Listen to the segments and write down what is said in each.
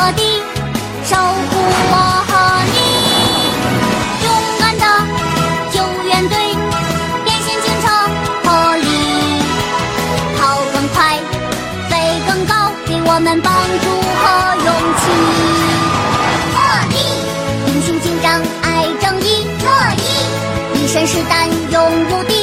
落地，守护我和你。勇敢的救援队，变形警车，破例跑更快，飞更高，给我们帮助和勇气。破例，英雄警长爱正义，破例，一身是胆勇无敌，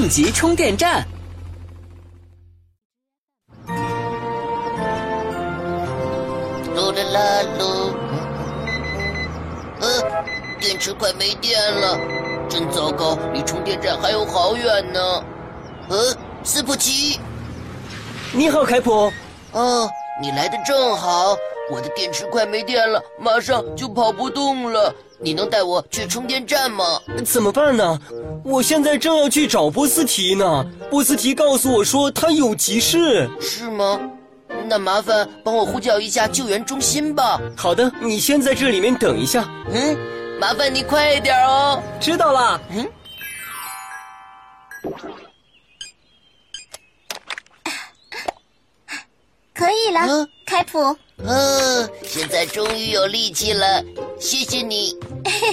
应急充电站。噜啦啦噜，呃，电池快没电了，真糟糕，离充电站还有好远呢。呃，斯普奇，你好，凯普。哦，你来的正好，我的电池快没电了，马上就跑不动了。你能带我去充电站吗？怎么办呢？我现在正要去找波斯提呢。波斯提告诉我说他有急事。是吗？那麻烦帮我呼叫一下救援中心吧。好的，你先在这里面等一下。嗯，麻烦你快一点哦。知道了。嗯，嗯开普。呃，现在终于有力气了，谢谢你。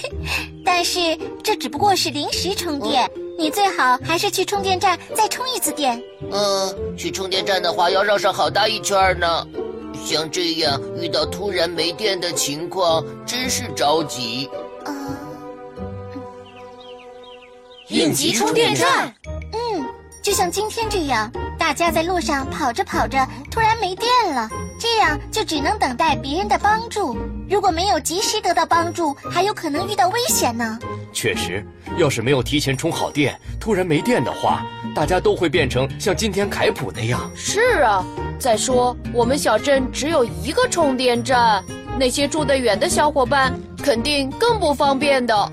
但是这只不过是临时充电，你最好还是去充电站再充一次电。呃，去充电站的话要绕上好大一圈呢。像这样遇到突然没电的情况，真是着急。呃，应急充电站。嗯，就像今天这样，大家在路上跑着跑着，突然没电了，这样就只能等待别人的帮助。如果没有及时得到帮助，还有可能遇到危险呢。确实，要是没有提前充好电，突然没电的话，大家都会变成像今天凯普那样。是啊，再说我们小镇只有一个充电站，那些住得远的小伙伴肯定更不方便的。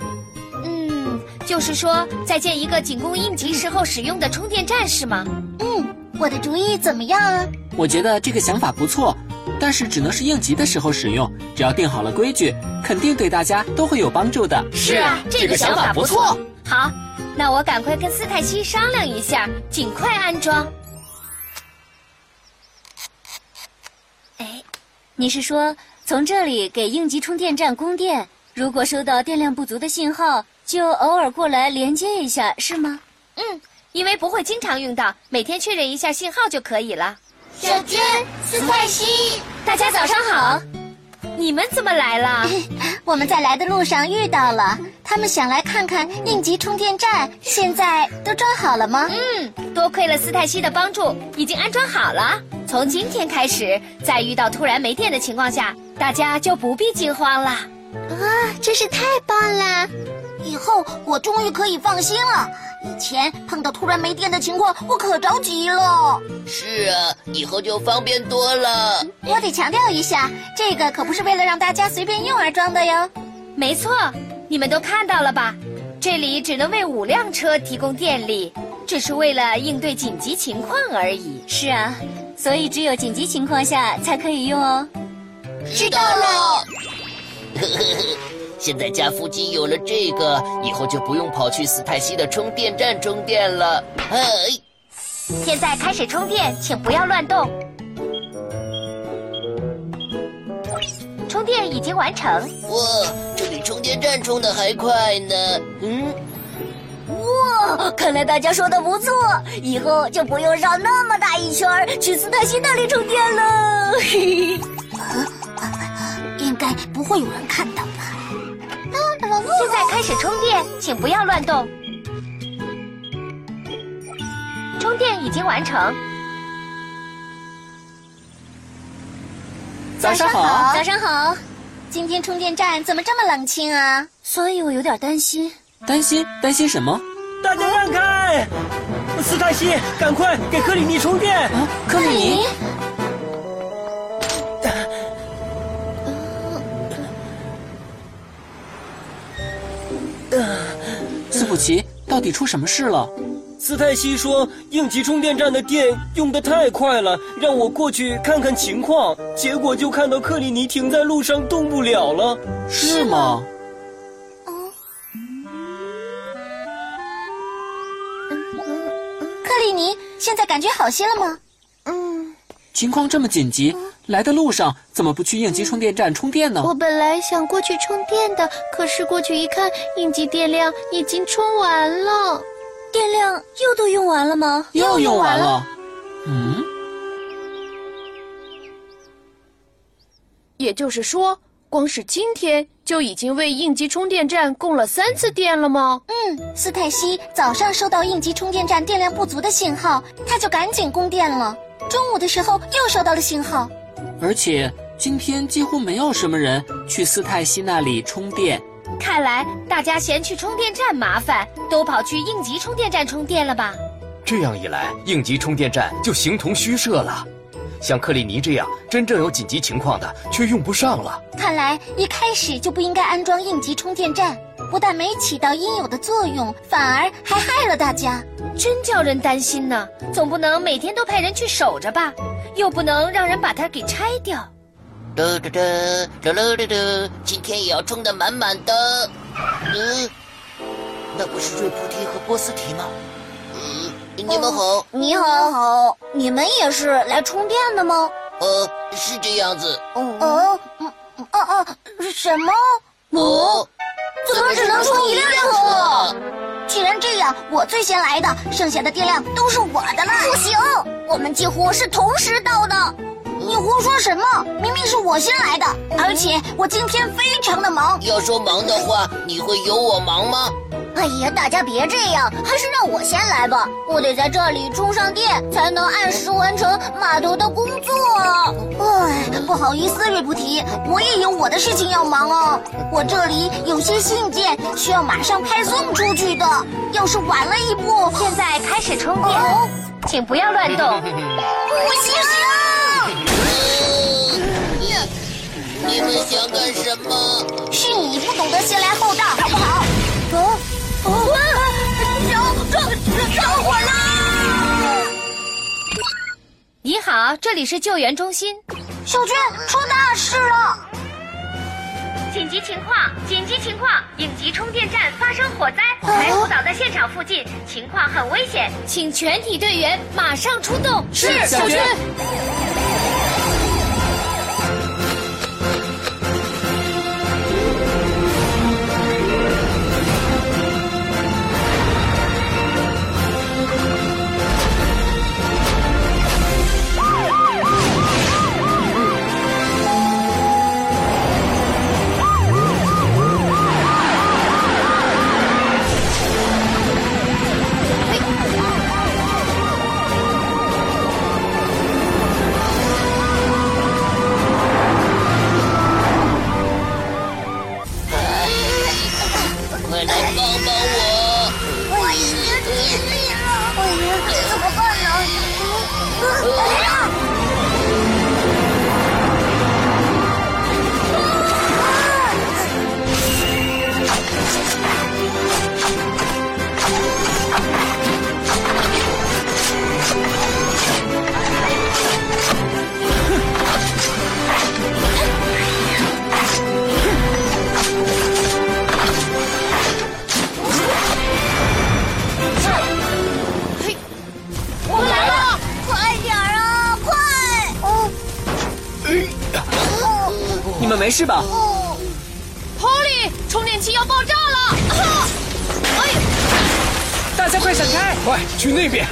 嗯，就是说再建一个仅供应急时候使用的充电站是吗？嗯，我的主意怎么样啊？我觉得这个想法不错，但是只能是应急的时候使用。只要定好了规矩，肯定对大家都会有帮助的。是啊，这个想法不错。好，那我赶快跟斯泰西商量一下，尽快安装。哎，你是说从这里给应急充电站供电？如果收到电量不足的信号，就偶尔过来连接一下，是吗？嗯，因为不会经常用到，每天确认一下信号就可以了。小娟、斯泰西，大家早上好，你们怎么来了？我们在来的路上遇到了，他们想来看看应急充电站，现在都装好了吗？嗯，多亏了斯泰西的帮助，已经安装好了。从今天开始，在遇到突然没电的情况下，大家就不必惊慌了。啊，真是太棒了！以后我终于可以放心了。以前碰到突然没电的情况，我可着急了。是啊，以后就方便多了。我得强调一下，这个可不是为了让大家随便用而装的哟。没错，你们都看到了吧？这里只能为五辆车提供电力，只是为了应对紧急情况而已。是啊，所以只有紧急情况下才可以用哦。知道了。现在家附近有了这个，以后就不用跑去斯泰西的充电站充电了。哎，现在开始充电，请不要乱动。充电已经完成。哇，这比充电站充的还快呢。嗯，哇，看来大家说的不错，以后就不用绕那么大一圈去斯泰西那里充电了。嘿嘿。应该不会有人看到开始充电，请不要乱动。充电已经完成。早上好。早上好。今天充电站怎么这么冷清啊？所以我有点担心。担心？担心什么？大家让开！斯泰西，赶快给克里尼充电！啊，克里尼。斯普奇，到底出什么事了？斯泰西说，应急充电站的电用的太快了，让我过去看看情况。结果就看到克里尼停在路上动不了了。是吗？嗯克里尼，现在感觉好些了吗？嗯。情况这么紧急，来的路上怎么不去应急充电站充电呢？我本来想过去充电的，可是过去一看，应急电量已经充完了。电量又都用完了吗？又用完了。嗯。也就是说，光是今天就已经为应急充电站供了三次电了吗？嗯，斯泰西早上收到应急充电站电量不足的信号，他就赶紧供电了。中午的时候又收到了信号，而且今天几乎没有什么人去斯泰西那里充电。看来大家嫌去充电站麻烦，都跑去应急充电站充电了吧？这样一来，应急充电站就形同虚设了。像克里尼这样真正有紧急情况的，却用不上了。看来一开始就不应该安装应急充电站，不但没起到应有的作用，反而还害了大家，真叫人担心呢。总不能每天都派人去守着吧？又不能让人把它给拆掉。嘟嘟嘟，嘟噜嘟嘟，今天也要充的满满的。嗯，那不是瑞菩提和波斯提吗？嗯，你们好。你好，好。你们也是来充电的吗？呃，是这样子。哦，哦，哦哦，什么？哦，怎么只能充一辆车？既然这样，我最先来的，剩下的电量都是我的了。不行，我们几乎是同时到的。你胡说什么？明明是我先来的，而且我今天非常的忙。要说忙的话，你会有我忙吗？哎呀，大家别这样，还是让我先来吧。我得在这里充上电，才能按时完成码头的工作。哎，不好意思，瑞布提，我也有我的事情要忙哦。我这里有些信件需要马上派送出去的，要是晚了一步，现在开始充电，请不要乱动。不行。你们想干什么？是你不懂得先来后到，好不好？哦哦！着着着火了！你好，这里是救援中心。小军，出大事了！紧急情况！紧急情况！应急充电站发生火灾，排湖岛在现场附近，情况很危险，请全体队员马上出动。是，小娟。事吧？Polly，充电器要爆炸了！哎，大家快闪开！快去那边！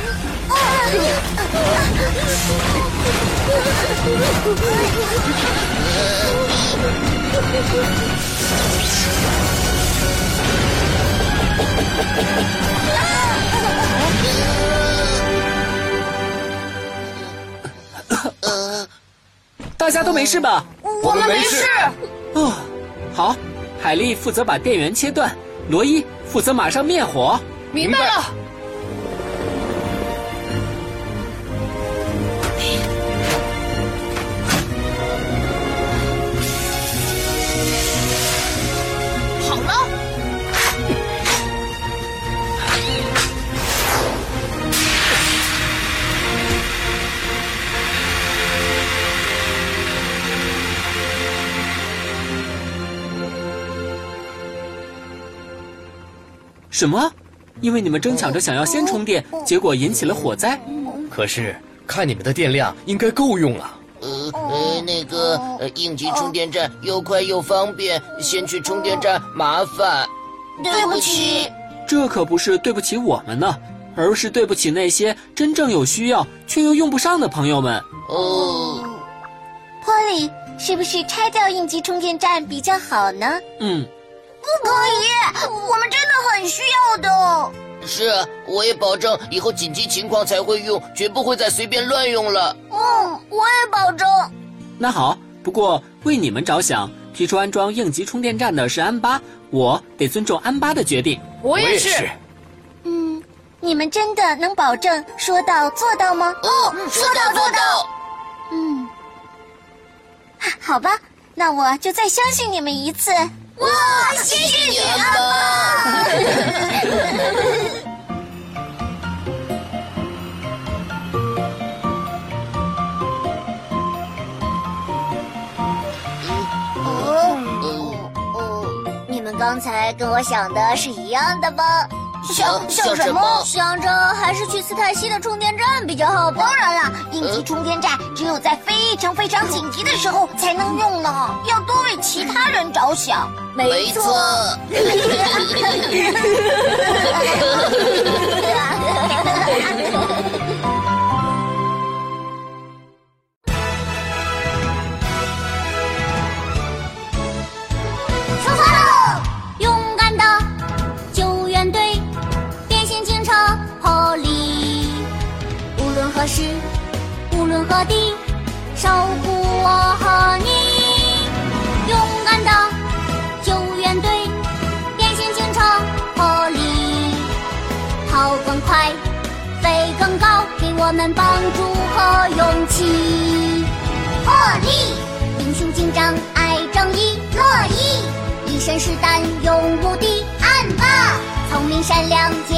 大家都没事吧？我们没事。哦，好，海莉负责把电源切断，罗伊负责马上灭火。明白了。什么？因为你们争抢着想要先充电，结果引起了火灾。可是看你们的电量应该够用了。呃呃，那个呃，应急充电站又快又方便，先去充电站麻烦。对不起，这可不是对不起我们呢，而是对不起那些真正有需要却又用不上的朋友们。哦，波利，是不是拆掉应急充电站比较好呢？嗯，不可以，我们真的很需要的。是啊，我也保证以后紧急情况才会用，绝不会再随便乱用了。嗯，我也保证。那好，不过为你们着想，提出安装应急充电站的是安巴，我得尊重安巴的决定。我也是。嗯，你们真的能保证说到做到吗？哦，说到做到。嗯，好吧，那我就再相信你们一次。哇，谢谢你，安巴。哦哦，你们刚才跟我想的是一样的吧？想想什么？想着还是去斯泰西的充电站比较好吧。当然了，应急充电站只有在非常非常紧急的时候才能用呢，要多为其他人着想。没错。出发喽！勇敢的救援队，变形警车破例，无论何时，无论何地，守护跑更快，飞更高，给我们帮助和勇气。破例，英雄警长爱正义，乐意。一身是胆，勇无敌，暗吧，聪明善良，接